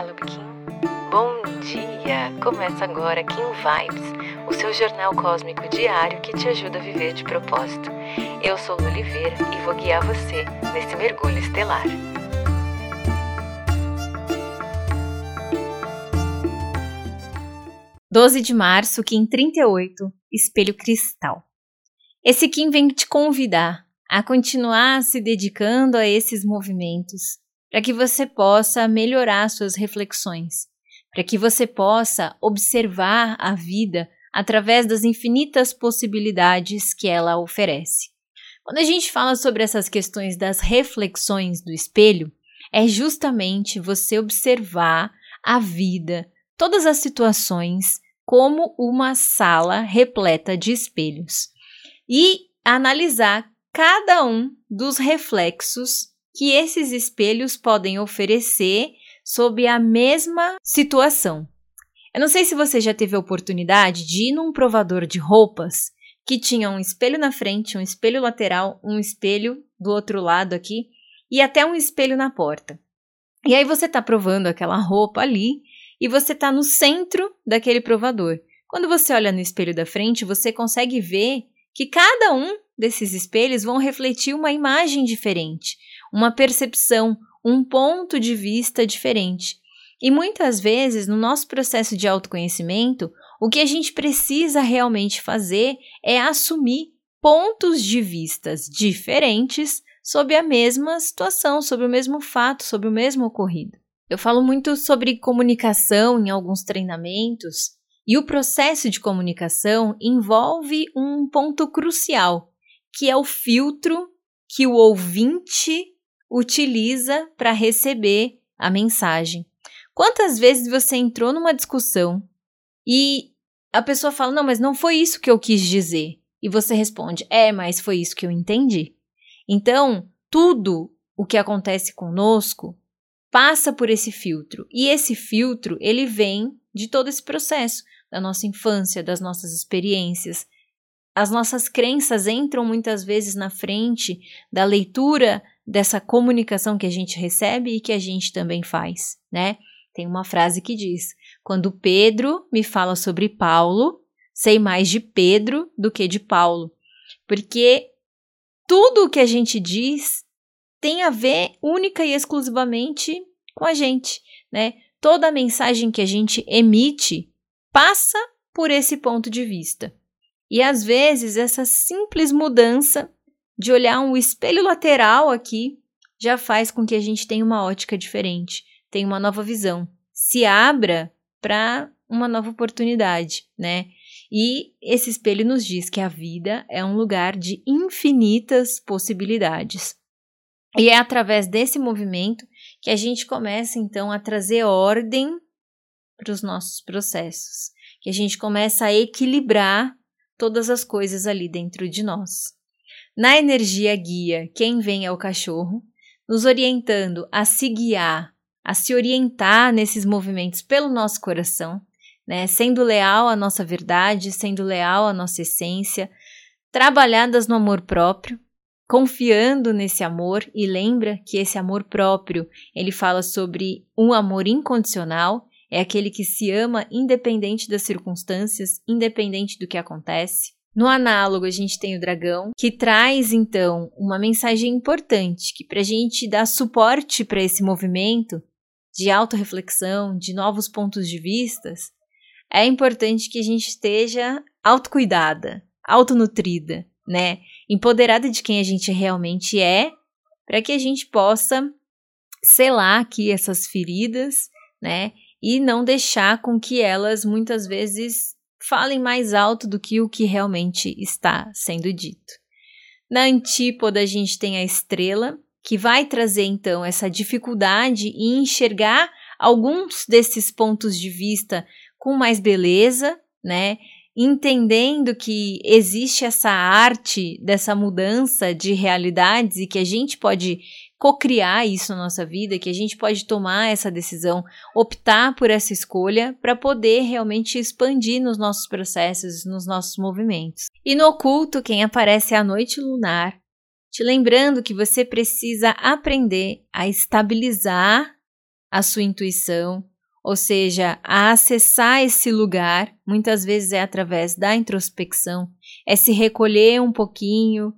Olá, Kim. Bom dia! Começa agora Kim Vibes, o seu jornal cósmico diário que te ajuda a viver de propósito. Eu sou Lu Oliveira e vou guiar você nesse mergulho estelar. Doze de março, Kim 38, Espelho Cristal. Esse Kim vem te convidar a continuar se dedicando a esses movimentos para que você possa melhorar suas reflexões, para que você possa observar a vida através das infinitas possibilidades que ela oferece. Quando a gente fala sobre essas questões das reflexões do espelho, é justamente você observar a vida, todas as situações, como uma sala repleta de espelhos e analisar cada um dos reflexos que esses espelhos podem oferecer sob a mesma situação. Eu não sei se você já teve a oportunidade de ir num provador de roupas que tinha um espelho na frente, um espelho lateral, um espelho do outro lado aqui e até um espelho na porta. E aí você está provando aquela roupa ali e você está no centro daquele provador. Quando você olha no espelho da frente, você consegue ver que cada um desses espelhos vão refletir uma imagem diferente, uma percepção, um ponto de vista diferente. E muitas vezes, no nosso processo de autoconhecimento, o que a gente precisa realmente fazer é assumir pontos de vistas diferentes sobre a mesma situação, sobre o mesmo fato, sobre o mesmo ocorrido. Eu falo muito sobre comunicação em alguns treinamentos, e o processo de comunicação envolve um ponto crucial, que é o filtro que o ouvinte utiliza para receber a mensagem. Quantas vezes você entrou numa discussão e a pessoa fala: Não, mas não foi isso que eu quis dizer. E você responde: É, mas foi isso que eu entendi. Então, tudo o que acontece conosco passa por esse filtro. E esse filtro, ele vem de todo esse processo, da nossa infância, das nossas experiências. As nossas crenças entram muitas vezes na frente da leitura dessa comunicação que a gente recebe e que a gente também faz, né? Tem uma frase que diz: Quando Pedro me fala sobre Paulo, sei mais de Pedro do que de Paulo. Porque tudo o que a gente diz tem a ver única e exclusivamente com a gente, né? Toda a mensagem que a gente emite passa por esse ponto de vista. E às vezes essa simples mudança de olhar um espelho lateral aqui já faz com que a gente tenha uma ótica diferente, tenha uma nova visão, se abra para uma nova oportunidade, né? E esse espelho nos diz que a vida é um lugar de infinitas possibilidades. E é através desse movimento que a gente começa então a trazer ordem para os nossos processos, que a gente começa a equilibrar todas as coisas ali dentro de nós. Na energia guia, quem vem é o cachorro, nos orientando a se guiar, a se orientar nesses movimentos pelo nosso coração, né? Sendo leal à nossa verdade, sendo leal à nossa essência, trabalhadas no amor próprio, confiando nesse amor e lembra que esse amor próprio, ele fala sobre um amor incondicional, é aquele que se ama independente das circunstâncias, independente do que acontece. No análogo, a gente tem o dragão, que traz então uma mensagem importante que para a gente dar suporte para esse movimento de autorreflexão, de novos pontos de vistas, é importante que a gente esteja autocuidada, autonutrida, né? Empoderada de quem a gente realmente é, para que a gente possa selar aqui essas feridas, né? E não deixar com que elas muitas vezes falem mais alto do que o que realmente está sendo dito. Na antípoda, a gente tem a estrela, que vai trazer então essa dificuldade em enxergar alguns desses pontos de vista com mais beleza, né? Entendendo que existe essa arte dessa mudança de realidades e que a gente pode cocriar isso na nossa vida, que a gente pode tomar essa decisão, optar por essa escolha para poder realmente expandir nos nossos processos, nos nossos movimentos. E no oculto, quem aparece é a noite lunar, te lembrando que você precisa aprender a estabilizar a sua intuição, ou seja, a acessar esse lugar, muitas vezes é através da introspecção, é se recolher um pouquinho,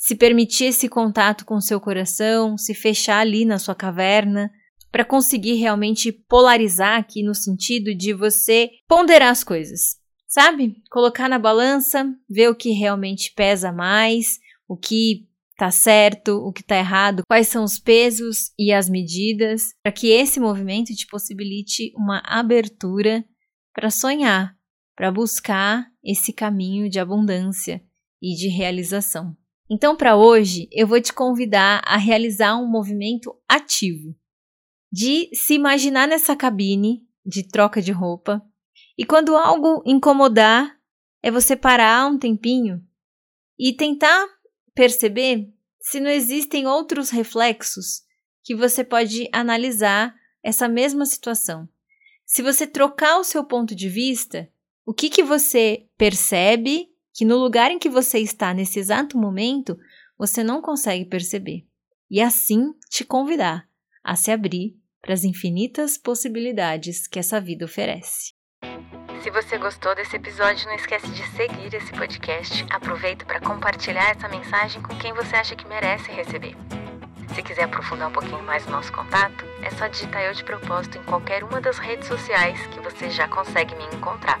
se permitir esse contato com o seu coração, se fechar ali na sua caverna, para conseguir realmente polarizar aqui no sentido de você ponderar as coisas, sabe? Colocar na balança, ver o que realmente pesa mais, o que tá certo, o que tá errado, quais são os pesos e as medidas, para que esse movimento te possibilite uma abertura para sonhar, para buscar esse caminho de abundância e de realização. Então, para hoje, eu vou te convidar a realizar um movimento ativo de se imaginar nessa cabine de troca de roupa e quando algo incomodar, é você parar um tempinho e tentar perceber se não existem outros reflexos que você pode analisar essa mesma situação. Se você trocar o seu ponto de vista, o que, que você percebe que no lugar em que você está nesse exato momento você não consegue perceber? E assim te convidar a se abrir para as infinitas possibilidades que essa vida oferece. Se você gostou desse episódio, não esquece de seguir esse podcast. Aproveita para compartilhar essa mensagem com quem você acha que merece receber. Se quiser aprofundar um pouquinho mais o nosso contato, é só digitar eu de propósito em qualquer uma das redes sociais que você já consegue me encontrar.